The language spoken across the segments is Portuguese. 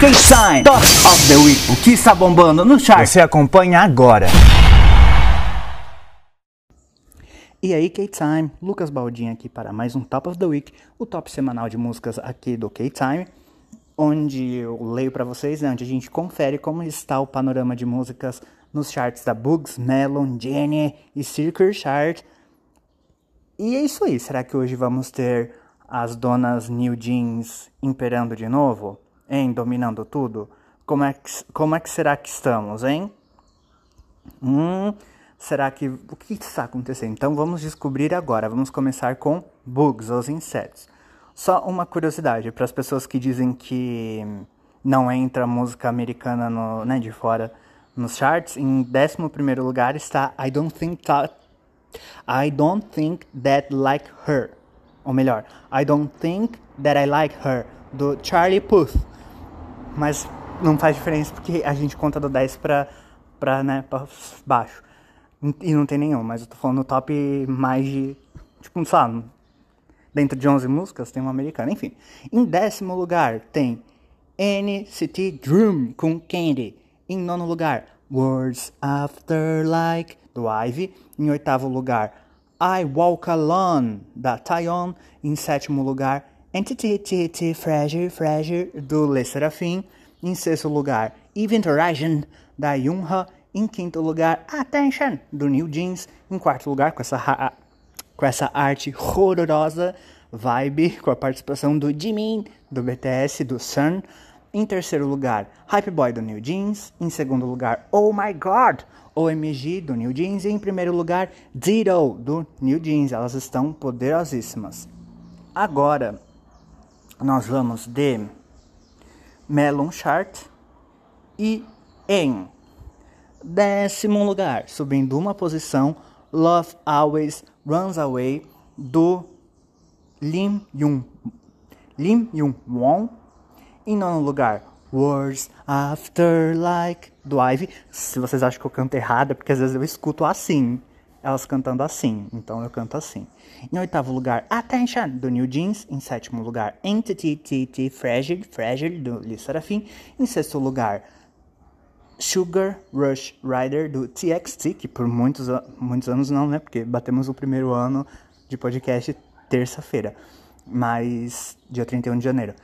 K-Time Top of the Week. O que está bombando no chart? Você acompanha agora. E aí, K-Time, Lucas Baldin aqui para mais um Top of the Week, o top semanal de músicas aqui do K-Time, onde eu leio para vocês, né, onde a gente confere como está o panorama de músicas nos charts da Bugs, Melon, Jenny e Circle Chart. E é isso aí, será que hoje vamos ter as donas New Jeans imperando de novo? Hein? Dominando tudo? Como é que, como é que será que estamos, hein? Hum, será que. O que está acontecendo? Então vamos descobrir agora. Vamos começar com bugs, os insetos. Só uma curiosidade para as pessoas que dizem que não entra música americana no, né, de fora nos charts. Em 11 lugar está I Don't Think That. I Don't Think That Like Her. Ou melhor, I Don't Think That I Like Her, do Charlie Puth mas não faz diferença porque a gente conta do 10 pra, pra, né, pra baixo. E não tem nenhum, mas eu tô falando top mais de. Tipo, sei lá, dentro de 11 músicas tem uma americana, enfim. Em décimo lugar tem NCT Dream com Candy. Em nono lugar, Words After Like do Ivy. Em oitavo lugar, I Walk Alone da Taeyeon. Em sétimo lugar, Entity Fragile Fragile do Le Serafim. Em sexto lugar, Event Horizon da Yunha. Em quinto lugar, Attention do New Jeans. Em quarto lugar, com essa, com essa arte horrorosa, Vibe, com a participação do Jimin do BTS, do Sun. Em terceiro lugar, Hype Boy do New Jeans. Em segundo lugar, Oh My God, OMG do New Jeans. E em primeiro lugar, Zero do New Jeans. Elas estão poderosíssimas. Agora, nós vamos de Melon Chart e em décimo lugar, subindo uma posição, Love Always Runs Away do Lim Yun Lim Yun Won. Em nono lugar, Words After Like do Ivy. Se vocês acham que eu canto errado, é porque às vezes eu escuto assim elas cantando assim, então eu canto assim. Em oitavo lugar, Attention, do New Jeans. Em sétimo lugar, Entity TT Fragile, Fragile, do Lee Serafim. Em sexto lugar, Sugar Rush Rider, do TXT, que por muitos, muitos anos não, né? Porque batemos o primeiro ano de podcast terça-feira, mas dia 31 de janeiro.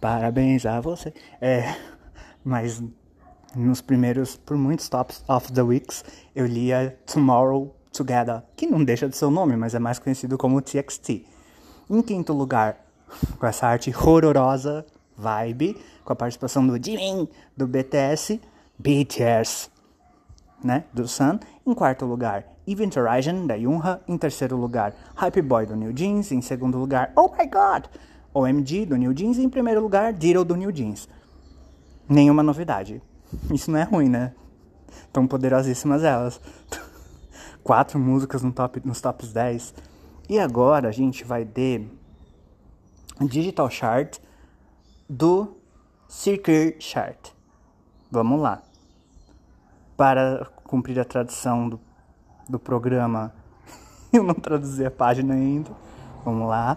Parabéns a você. É, mas nos primeiros, por muitos tops of the weeks, eu lia Tomorrow Together, que não deixa de ser o nome, mas é mais conhecido como TXT. Em quinto lugar, com essa arte horrorosa, vibe, com a participação do Jimin, do BTS, BTS, né, do Sun. Em quarto lugar, Event Horizon, da Yunha. Em terceiro lugar, Hype Boy, do New Jeans. Em segundo lugar, Oh My God, OMG, do New Jeans. E em primeiro lugar, Diddle, do New Jeans. Nenhuma novidade. Isso não é ruim, né? Tão poderosíssimas elas quatro músicas no top, nos tops 10. E agora a gente vai de Digital Chart do Circuit Chart. Vamos lá. Para cumprir a tradição do, do programa, eu não traduzi a página ainda. Vamos lá.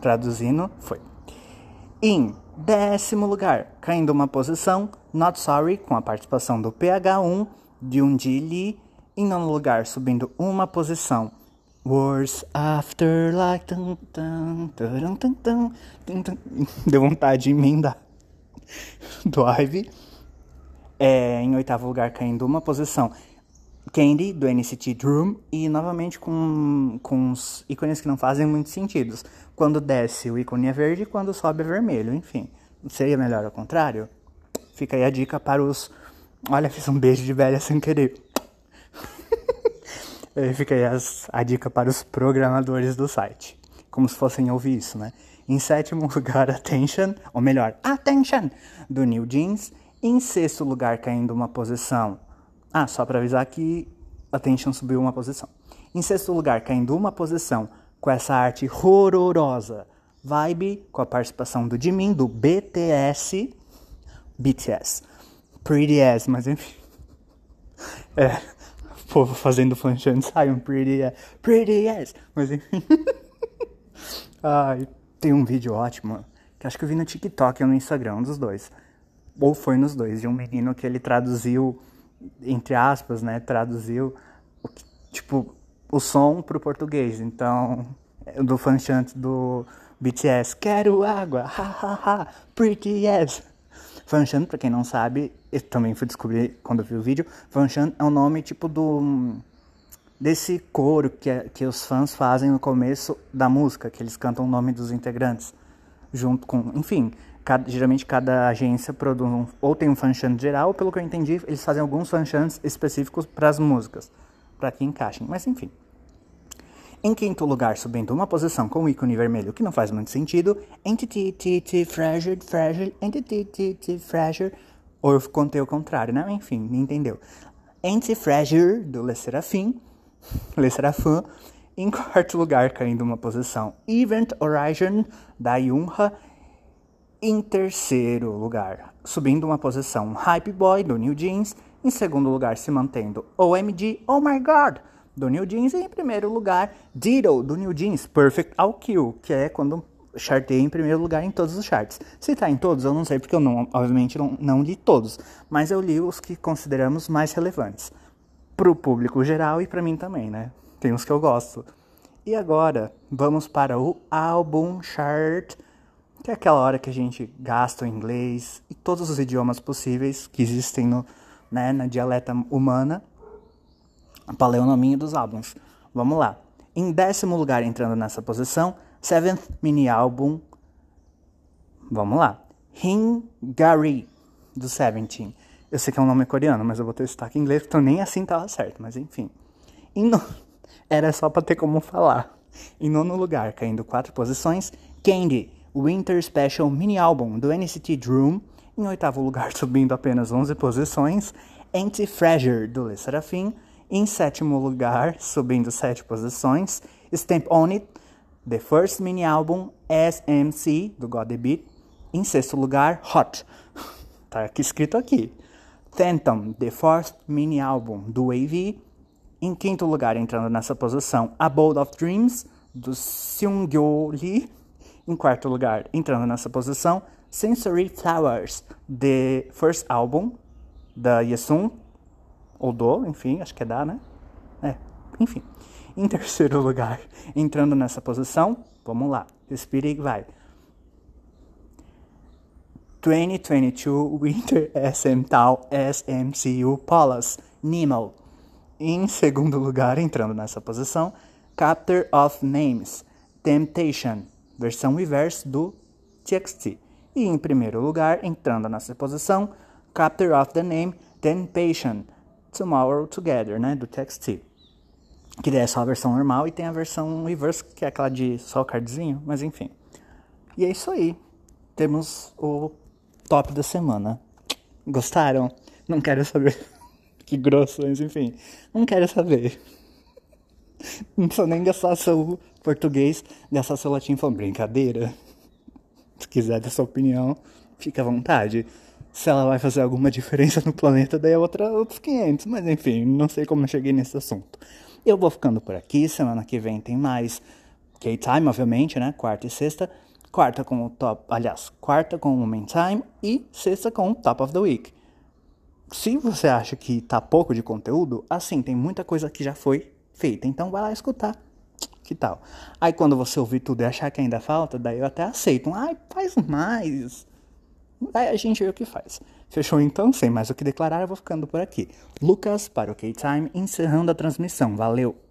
Traduzindo, foi. Em décimo lugar, caindo uma posição, Not Sorry, com a participação do PH1, de Lee em nono lugar, subindo uma posição, Words After Like. Tum, tum, tum, tum, tum, Deu vontade de emendar. Do Ivy. É, em oitavo lugar, caindo uma posição. Candy, do NCT Dream. E novamente com, com os ícones que não fazem muito sentido. Quando desce, o ícone é verde. Quando sobe, é vermelho. Enfim, seria melhor ao contrário? Fica aí a dica para os. Olha, fiz um beijo de velha sem querer. Fica aí as, a dica para os programadores do site. Como se fossem ouvir isso, né? Em sétimo lugar, Attention, ou melhor, Attention, do New Jeans. Em sexto lugar, caindo uma posição. Ah, só para avisar que Attention subiu uma posição. Em sexto lugar, caindo uma posição com essa arte horrorosa. Vibe, com a participação do Jimin, do BTS. BTS. Pretty As, mas enfim. É, povo fazendo flancha de ensaio, pretty, yeah, pretty yes. Mas enfim. Ai, tem um vídeo ótimo, que acho que eu vi no TikTok ou no Instagram, um dos dois. ou foi nos dois, de um menino que ele traduziu, entre aspas, né? Traduziu, tipo, o som pro português. Então, do fanchant do BTS, quero água, ha ha ha, pretty yes. Fanshan, pra quem não sabe, eu também fui descobrir quando eu vi o vídeo, Fanshan é o nome tipo do desse coro que, é, que os fãs fazem no começo da música, que eles cantam o nome dos integrantes junto com, enfim, cada, geralmente cada agência produz um, ou tem um fanshan geral, ou pelo que eu entendi, eles fazem alguns fanchants específicos para as músicas, para que encaixem, mas enfim. Em quinto lugar, subindo uma posição com o ícone vermelho, que não faz muito sentido, Entity, Titi, Fragile, Fragile, Entity, Titi, Fragile, ou eu contei o contrário, né? Enfim, me entendeu. Anti-Fragile, do Le Serafim, Le Serafim, em quarto lugar, caindo uma posição, Event Horizon, da Yunha, em terceiro lugar, subindo uma posição, Hype Boy, do New Jeans, em segundo lugar, se mantendo OMG, Oh My God, do New Jeans. E em primeiro lugar, Diddle, do New Jeans, Perfect All Kill, que é quando chartei em primeiro lugar em todos os charts. Se tá em todos, eu não sei, porque eu não, obviamente não, não li todos, mas eu li os que consideramos mais relevantes. Pro público geral e para mim também, né? Tem uns que eu gosto. E agora, vamos para o álbum chart, que é aquela hora que a gente gasta o inglês e todos os idiomas possíveis que existem no, né, na dialeta humana a paleonomia dos álbuns. Vamos lá. Em décimo lugar, entrando nessa posição, Seventh Mini Album. Vamos lá. Hingari, do Seventeen. Eu sei que é um nome coreano, mas eu vou ter sotaque em inglês, então nem assim tava certo, mas enfim. No... Era só pra ter como falar. Em nono lugar, caindo quatro posições, Candy, Winter Special Mini Album, do NCT Dream. Em oitavo lugar, subindo apenas 11 posições, Anti-Fragile, do Le Serafim. Em sétimo lugar, subindo sete posições, Stamp On It, The First Mini Album SMC, do God The Beat. Em sexto lugar, Hot, tá aqui escrito aqui. Phantom, The Fourth Mini Album, do AV. Em quinto lugar, entrando nessa posição, Abode of Dreams, do Seungyo Lee. Em quarto lugar, entrando nessa posição, Sensory Flowers, The First Album, da Yesun, ou do, enfim, acho que é da, né? É, enfim. Em terceiro lugar, entrando nessa posição, vamos lá, respire e vai. 2022 Winter SM Tal SMCU Polas Nemo. Em segundo lugar, entrando nessa posição, Captor of Names Temptation, versão reverse do TXT. E em primeiro lugar, entrando nessa posição, Captor of the Name Temptation, Tomorrow Together, né, do TXT. Que é só a versão normal e tem a versão reverse, que é aquela de só o cardzinho, mas enfim. E é isso aí. Temos o top da semana. Gostaram? Não quero saber. que grosso, mas enfim. Não quero saber. Não precisa nem gastar seu português, gastar seu latim falando brincadeira. Se quiser ter sua opinião, fica à vontade. Se ela vai fazer alguma diferença no planeta, daí é outra, outros 500. Mas enfim, não sei como eu cheguei nesse assunto. Eu vou ficando por aqui. Semana que vem tem mais K-Time, obviamente, né? Quarta e sexta. Quarta com o top. Aliás, quarta com o Main Time e sexta com o Top of the Week. Se você acha que tá pouco de conteúdo, assim, tem muita coisa que já foi feita. Então vai lá escutar. Que tal? Aí quando você ouvir tudo e achar que ainda falta, daí eu até aceito. Ai, faz mais. Aí a gente vê o que faz. Fechou então? Sem mais o que declarar, eu vou ficando por aqui. Lucas para o K-Time, encerrando a transmissão. Valeu!